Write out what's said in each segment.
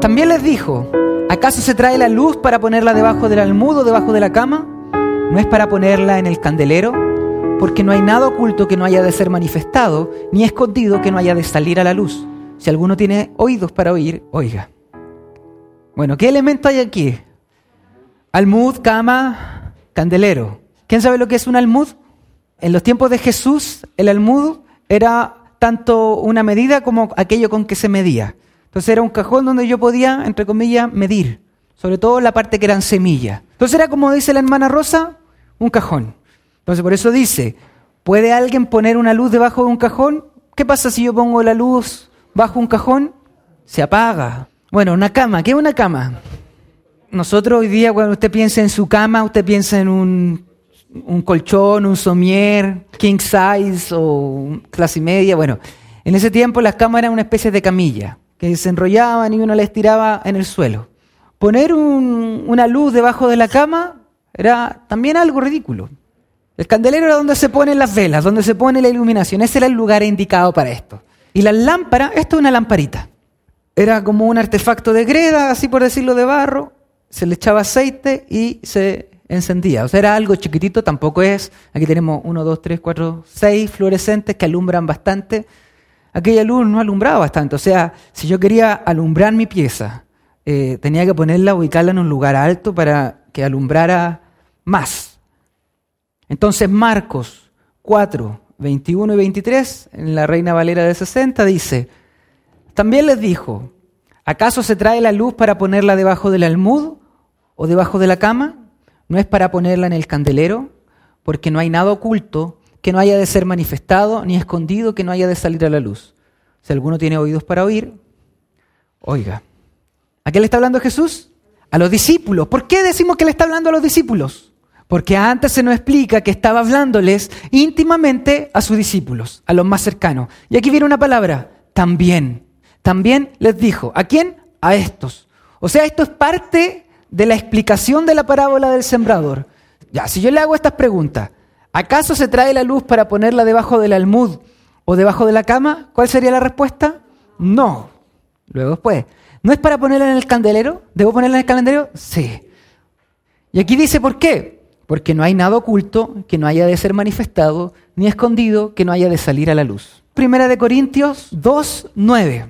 También les dijo, ¿acaso se trae la luz para ponerla debajo del almudo, debajo de la cama? ¿No es para ponerla en el candelero? Porque no hay nada oculto que no haya de ser manifestado, ni escondido que no haya de salir a la luz. Si alguno tiene oídos para oír, oiga. Bueno, ¿qué elemento hay aquí? Almud, cama, candelero. ¿Quién sabe lo que es un almud? En los tiempos de Jesús, el almud era tanto una medida como aquello con que se medía. Entonces era un cajón donde yo podía, entre comillas, medir, sobre todo la parte que eran semillas. Entonces era como dice la hermana Rosa, un cajón. Entonces por eso dice, ¿puede alguien poner una luz debajo de un cajón? ¿Qué pasa si yo pongo la luz bajo un cajón? Se apaga. Bueno, una cama, ¿qué es una cama? Nosotros hoy día cuando usted piensa en su cama, usted piensa en un, colchón, un somier, king size o clase media. Bueno, en ese tiempo las camas eran una especie de camilla que se enrollaban y uno la estiraba en el suelo. Poner una luz debajo de la cama era también algo ridículo. El candelero era donde se ponen las velas, donde se pone la iluminación. Ese era el lugar indicado para esto. Y la lámpara, esto es una lamparita. Era como un artefacto de greda, así por decirlo, de barro. Se le echaba aceite y se encendía. O sea, era algo chiquitito, tampoco es. Aquí tenemos uno, dos, tres, cuatro, seis fluorescentes que alumbran bastante aquella luz no alumbraba bastante. O sea, si yo quería alumbrar mi pieza, eh, tenía que ponerla, ubicarla en un lugar alto para que alumbrara más. Entonces Marcos 4, 21 y 23, en la Reina Valera de 60, dice, también les dijo, ¿acaso se trae la luz para ponerla debajo del almud o debajo de la cama? ¿No es para ponerla en el candelero? Porque no hay nada oculto que no haya de ser manifestado, ni escondido que no haya de salir a la luz. Si alguno tiene oídos para oír, oiga. ¿A qué le está hablando Jesús? A los discípulos. ¿Por qué decimos que le está hablando a los discípulos? Porque antes se nos explica que estaba hablándoles íntimamente a sus discípulos, a los más cercanos. Y aquí viene una palabra, también. También les dijo, ¿a quién? A estos. O sea, esto es parte de la explicación de la parábola del sembrador. Ya, si yo le hago estas preguntas, ¿Acaso se trae la luz para ponerla debajo del almud o debajo de la cama? ¿Cuál sería la respuesta? No. Luego después. ¿No es para ponerla en el candelero? ¿Debo ponerla en el candelero? Sí. Y aquí dice por qué. Porque no hay nada oculto que no haya de ser manifestado, ni escondido que no haya de salir a la luz. Primera de Corintios 2, 9.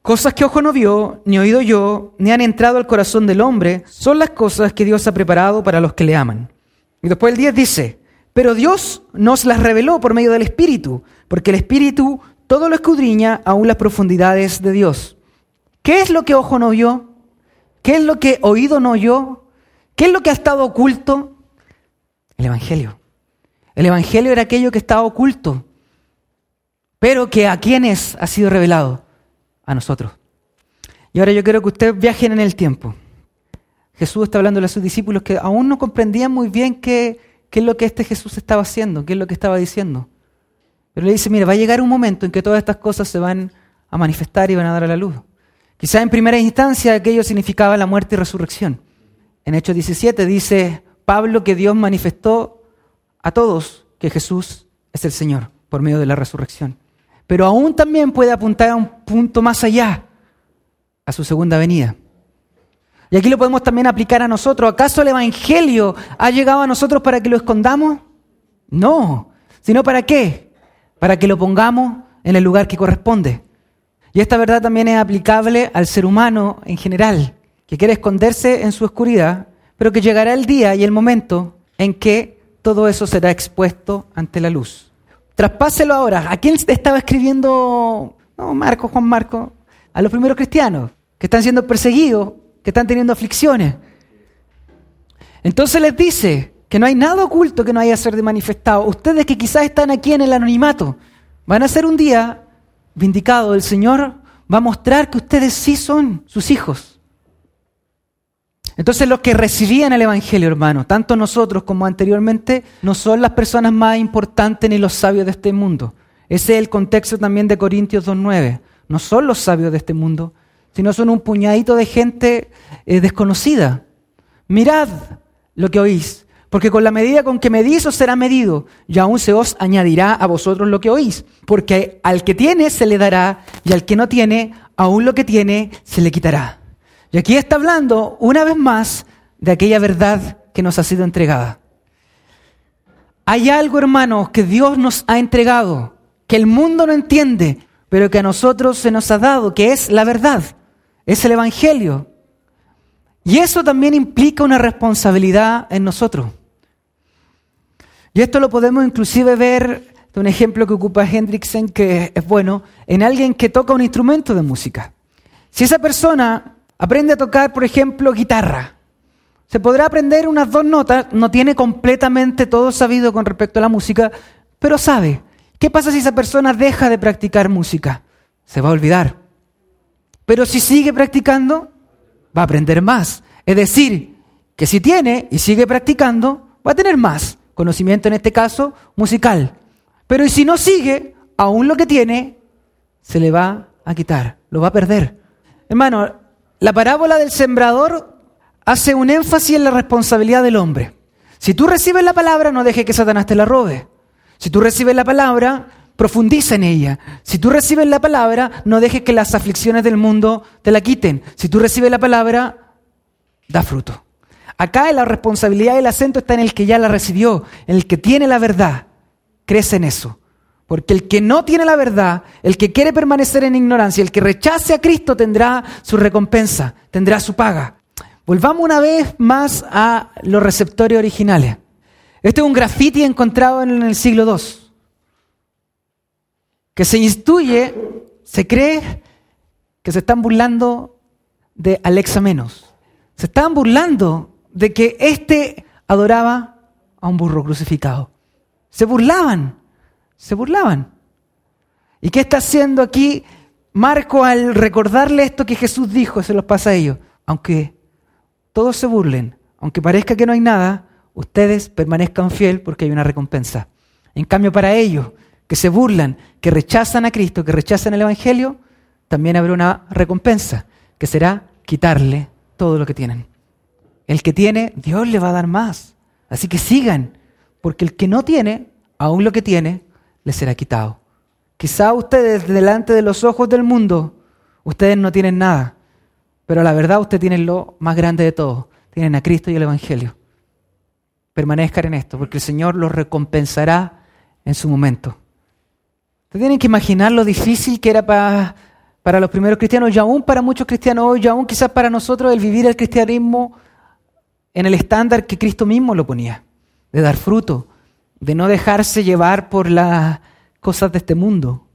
Cosas que ojo no vio, ni oído yo, ni han entrado al corazón del hombre, son las cosas que Dios ha preparado para los que le aman. Y después el 10 dice, pero Dios nos las reveló por medio del Espíritu, porque el Espíritu todo lo escudriña aún las profundidades de Dios. ¿Qué es lo que ojo no vio? ¿Qué es lo que oído no oyó? ¿Qué es lo que ha estado oculto? El Evangelio. El Evangelio era aquello que estaba oculto, pero que a quienes ha sido revelado? A nosotros. Y ahora yo quiero que ustedes viajen en el tiempo. Jesús está hablando a sus discípulos que aún no comprendían muy bien qué qué es lo que este Jesús estaba haciendo, qué es lo que estaba diciendo. Pero le dice, mira, va a llegar un momento en que todas estas cosas se van a manifestar y van a dar a la luz. Quizá en primera instancia aquello significaba la muerte y resurrección. En Hechos 17 dice Pablo que Dios manifestó a todos que Jesús es el Señor por medio de la resurrección. Pero aún también puede apuntar a un punto más allá, a su segunda venida. Y aquí lo podemos también aplicar a nosotros. ¿Acaso el Evangelio ha llegado a nosotros para que lo escondamos? No, sino para qué? Para que lo pongamos en el lugar que corresponde. Y esta verdad también es aplicable al ser humano en general, que quiere esconderse en su oscuridad, pero que llegará el día y el momento en que todo eso será expuesto ante la luz. Traspáselo ahora. ¿A quién estaba escribiendo no, Marco, Juan Marco? A los primeros cristianos que están siendo perseguidos que están teniendo aflicciones. Entonces les dice que no hay nada oculto que no haya ser de manifestado. Ustedes que quizás están aquí en el anonimato, van a ser un día vindicado. El Señor va a mostrar que ustedes sí son sus hijos. Entonces los que recibían el Evangelio, hermano, tanto nosotros como anteriormente, no son las personas más importantes ni los sabios de este mundo. Ese es el contexto también de Corintios 2.9. No son los sabios de este mundo, sino son un puñadito de gente eh, desconocida. Mirad lo que oís, porque con la medida con que medís os será medido, y aún se os añadirá a vosotros lo que oís, porque al que tiene se le dará, y al que no tiene, aún lo que tiene se le quitará. Y aquí está hablando una vez más de aquella verdad que nos ha sido entregada. Hay algo, hermanos, que Dios nos ha entregado, que el mundo no entiende, pero que a nosotros se nos ha dado, que es la verdad, es el Evangelio. Y eso también implica una responsabilidad en nosotros. Y esto lo podemos inclusive ver de un ejemplo que ocupa Hendrickson, que es bueno, en alguien que toca un instrumento de música. Si esa persona aprende a tocar, por ejemplo, guitarra, se podrá aprender unas dos notas, no tiene completamente todo sabido con respecto a la música, pero sabe. ¿Qué pasa si esa persona deja de practicar música? Se va a olvidar. Pero si sigue practicando, va a aprender más. Es decir, que si tiene y sigue practicando, va a tener más conocimiento en este caso musical. Pero si no sigue, aún lo que tiene se le va a quitar, lo va a perder. Hermano, la parábola del sembrador hace un énfasis en la responsabilidad del hombre. Si tú recibes la palabra, no dejes que Satanás te la robe. Si tú recibes la palabra, profundiza en ella. Si tú recibes la palabra, no dejes que las aflicciones del mundo te la quiten. Si tú recibes la palabra, da fruto. Acá la responsabilidad y el acento está en el que ya la recibió, en el que tiene la verdad. Crece en eso. Porque el que no tiene la verdad, el que quiere permanecer en ignorancia, el que rechace a Cristo tendrá su recompensa, tendrá su paga. Volvamos una vez más a los receptores originales. Este es un grafiti encontrado en el siglo II, que se instruye, se cree que se están burlando de Alexa Menos. Se están burlando de que éste adoraba a un burro crucificado. Se burlaban, se burlaban. ¿Y qué está haciendo aquí Marco al recordarle esto que Jesús dijo? Se los pasa a ellos. Aunque todos se burlen, aunque parezca que no hay nada, ustedes permanezcan fiel porque hay una recompensa. En cambio, para ellos que se burlan, que rechazan a Cristo, que rechazan el Evangelio, también habrá una recompensa, que será quitarle todo lo que tienen. El que tiene, Dios le va a dar más. Así que sigan, porque el que no tiene, aún lo que tiene, le será quitado. Quizá ustedes, delante de los ojos del mundo, ustedes no tienen nada, pero la verdad ustedes tienen lo más grande de todo. Tienen a Cristo y el Evangelio. Permanezcan en esto, porque el Señor los recompensará en su momento. Ustedes tienen que imaginar lo difícil que era para, para los primeros cristianos y aún para muchos cristianos hoy, y aún quizás para nosotros el vivir el cristianismo en el estándar que Cristo mismo lo ponía, de dar fruto, de no dejarse llevar por las cosas de este mundo,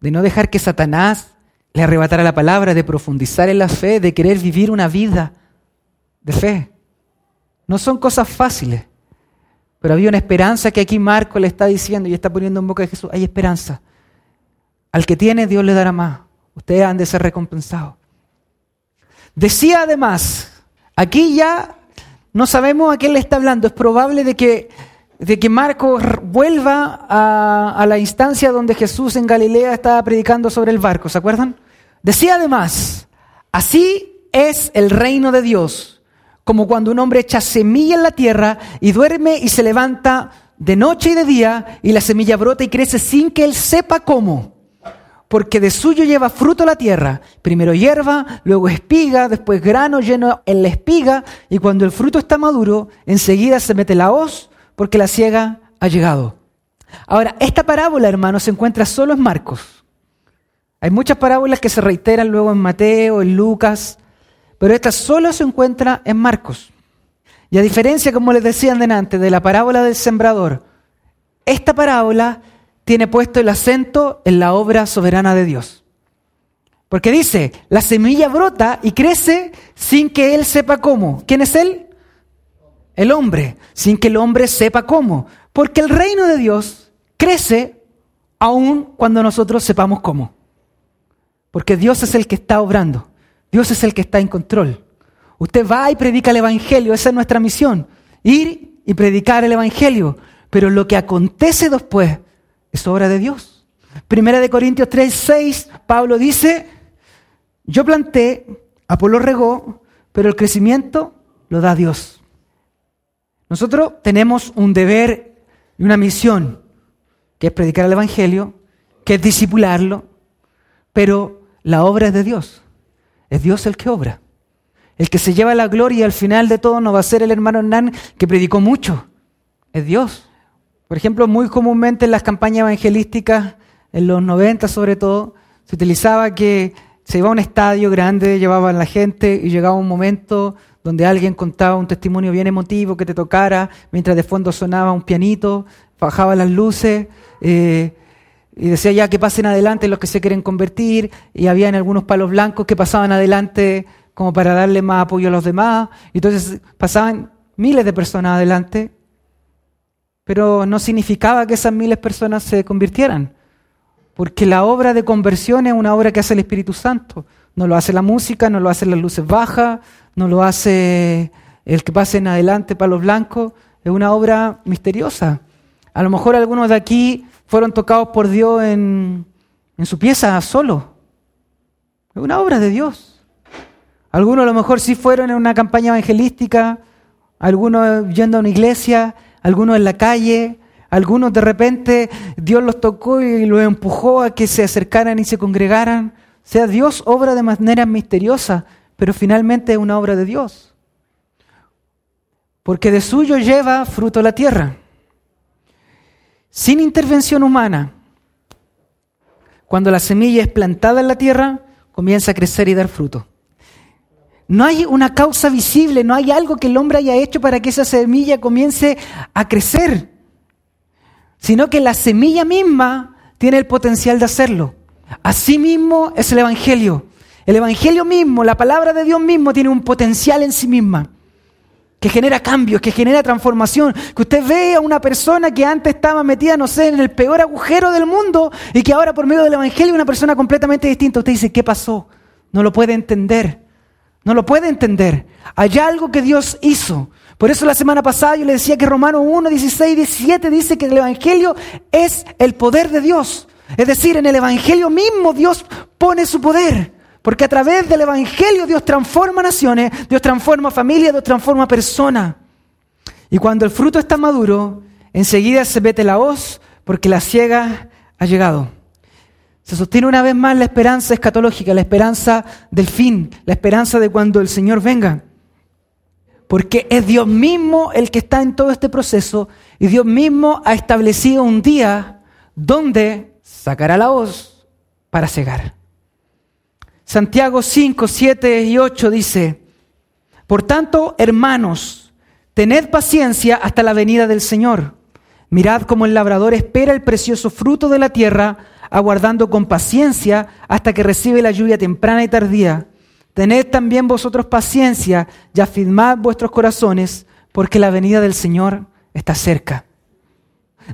de no dejar que Satanás le arrebatara la palabra, de profundizar en la fe, de querer vivir una vida de fe. No son cosas fáciles, pero había una esperanza que aquí Marco le está diciendo y está poniendo en boca de Jesús. Hay esperanza. Al que tiene, Dios le dará más. Ustedes han de ser recompensados. Decía además, aquí ya no sabemos a quién le está hablando. Es probable de que, de que Marcos vuelva a la instancia donde Jesús en Galilea estaba predicando sobre el barco. ¿Se acuerdan? Decía además, así es el reino de Dios, como cuando un hombre echa semilla en la tierra y duerme y se levanta de noche y de día y la semilla brota y crece sin que él sepa cómo porque de suyo lleva fruto la tierra, primero hierba, luego espiga, después grano lleno en la espiga, y cuando el fruto está maduro, enseguida se mete la hoz, porque la ciega ha llegado. Ahora, esta parábola, hermano, se encuentra solo en Marcos. Hay muchas parábolas que se reiteran luego en Mateo, en Lucas, pero esta solo se encuentra en Marcos. Y a diferencia, como les decía antes, de la parábola del sembrador, esta parábola tiene puesto el acento en la obra soberana de Dios. Porque dice, la semilla brota y crece sin que Él sepa cómo. ¿Quién es Él? El hombre, sin que el hombre sepa cómo. Porque el reino de Dios crece aun cuando nosotros sepamos cómo. Porque Dios es el que está obrando. Dios es el que está en control. Usted va y predica el Evangelio, esa es nuestra misión. Ir y predicar el Evangelio. Pero lo que acontece después es obra de Dios. Primera de Corintios 3, 6, Pablo dice, yo planté, Apolo regó, pero el crecimiento lo da Dios. Nosotros tenemos un deber y una misión, que es predicar el Evangelio, que es disipularlo, pero la obra es de Dios. Es Dios el que obra. El que se lleva la gloria al final de todo no va a ser el hermano Hernán que predicó mucho, es Dios. Por ejemplo, muy comúnmente en las campañas evangelísticas, en los 90 sobre todo, se utilizaba que se iba a un estadio grande, llevaban la gente y llegaba un momento donde alguien contaba un testimonio bien emotivo que te tocara, mientras de fondo sonaba un pianito, bajaba las luces eh, y decía ya que pasen adelante los que se quieren convertir y habían algunos palos blancos que pasaban adelante como para darle más apoyo a los demás. Y entonces pasaban miles de personas adelante, pero no significaba que esas miles de personas se convirtieran, porque la obra de conversión es una obra que hace el Espíritu Santo. No lo hace la música, no lo hacen las luces bajas, no lo hace el que pasen adelante palos blancos. Es una obra misteriosa. A lo mejor algunos de aquí fueron tocados por Dios en, en su pieza solo. Es una obra de Dios. Algunos a lo mejor sí fueron en una campaña evangelística, algunos yendo a una iglesia, algunos en la calle, algunos de repente Dios los tocó y los empujó a que se acercaran y se congregaran. O sea, Dios obra de manera misteriosa, pero finalmente es una obra de Dios. Porque de suyo lleva fruto la tierra, sin intervención humana. Cuando la semilla es plantada en la tierra, comienza a crecer y dar fruto. No hay una causa visible, no hay algo que el hombre haya hecho para que esa semilla comience a crecer, sino que la semilla misma tiene el potencial de hacerlo. Así mismo es el Evangelio. El Evangelio mismo, la palabra de Dios mismo, tiene un potencial en sí misma que genera cambios, que genera transformación. Que usted ve a una persona que antes estaba metida, no sé, en el peor agujero del mundo y que ahora por medio del Evangelio es una persona completamente distinta. Usted dice, ¿qué pasó? No lo puede entender. No lo puede entender. Hay algo que Dios hizo. Por eso la semana pasada yo le decía que Romanos 1, 16, 17 dice que el Evangelio es el poder de Dios. Es decir, en el Evangelio mismo Dios pone su poder. Porque a través del Evangelio Dios transforma naciones, Dios transforma familias, Dios transforma personas. Y cuando el fruto está maduro, enseguida se vete la hoz porque la ciega ha llegado. Se sostiene una vez más la esperanza escatológica, la esperanza del fin, la esperanza de cuando el Señor venga. Porque es Dios mismo el que está en todo este proceso y Dios mismo ha establecido un día donde sacará la voz para cegar. Santiago 5, 7 y 8 dice, Por tanto, hermanos, tened paciencia hasta la venida del Señor. Mirad cómo el labrador espera el precioso fruto de la tierra, aguardando con paciencia hasta que recibe la lluvia temprana y tardía. Tened también vosotros paciencia y afirmad vuestros corazones, porque la venida del Señor está cerca.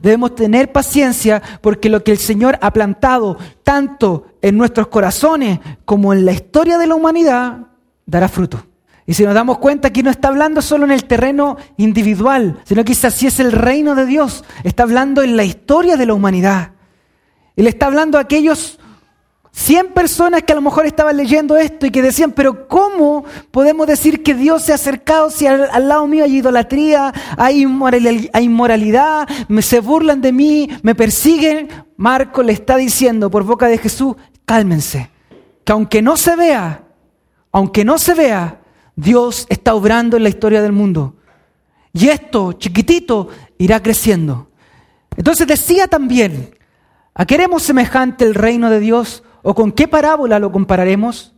Debemos tener paciencia porque lo que el Señor ha plantado tanto en nuestros corazones como en la historia de la humanidad dará fruto. Y si nos damos cuenta, aquí no está hablando solo en el terreno individual, sino que así es el reino de Dios. Está hablando en la historia de la humanidad. Y le está hablando a aquellos 100 personas que a lo mejor estaban leyendo esto y que decían, pero ¿cómo podemos decir que Dios se ha acercado si al, lado mío hay idolatría, hay, inmoralidad, me, se burlan de mí, me persiguen? Marco le está diciendo por boca de Jesús, cálmense, que aunque no se vea, aunque no se vea, Dios está obrando en la historia del mundo. Y esto, chiquitito, irá creciendo. Entonces decía también, ¿A qué haremos semejante el reino de Dios o con qué parábola lo compararemos?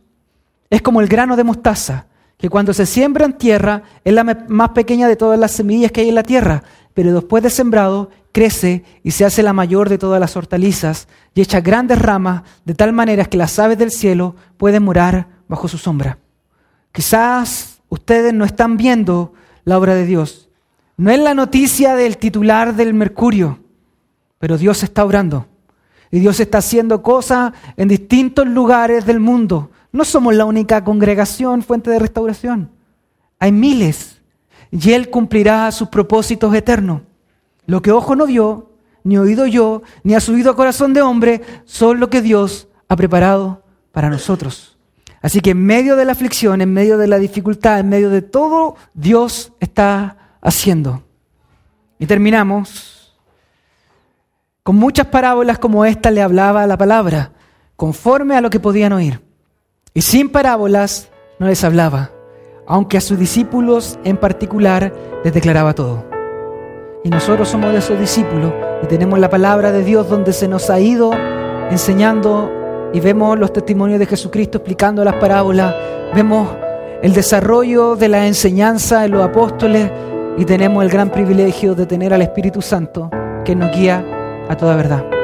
Es como el grano de mostaza, que cuando se siembra en tierra es la más pequeña de todas las semillas que hay en la tierra, pero después de sembrado crece y se hace la mayor de todas las hortalizas y echa grandes ramas de tal manera que las aves del cielo pueden morar bajo su sombra. Quizás ustedes no están viendo la obra de Dios. No es la noticia del titular del Mercurio, pero Dios está obrando. Y Dios está haciendo cosas en distintos lugares del mundo. No somos la única congregación, fuente de restauración. Hay miles. Y Él cumplirá sus propósitos eternos. Lo que ojo no vio, ni oído yo, ni ha subido a corazón de hombre, son lo que Dios ha preparado para nosotros. Así que en medio de la aflicción, en medio de la dificultad, en medio de todo, Dios está haciendo. Y terminamos con muchas parábolas como esta le hablaba la palabra, conforme a lo que podían oír. Y sin parábolas no les hablaba. aunque a sus discípulos en particular les declaraba todo. Y nosotros somos de esos discípulos y tenemos la palabra de Dios donde se nos ha ido enseñando y vemos los testimonios de Jesucristo explicando las parábolas, vemos el desarrollo de la enseñanza de los apóstoles y tenemos el gran privilegio de tener al Espíritu Santo que nos guía toda verdad.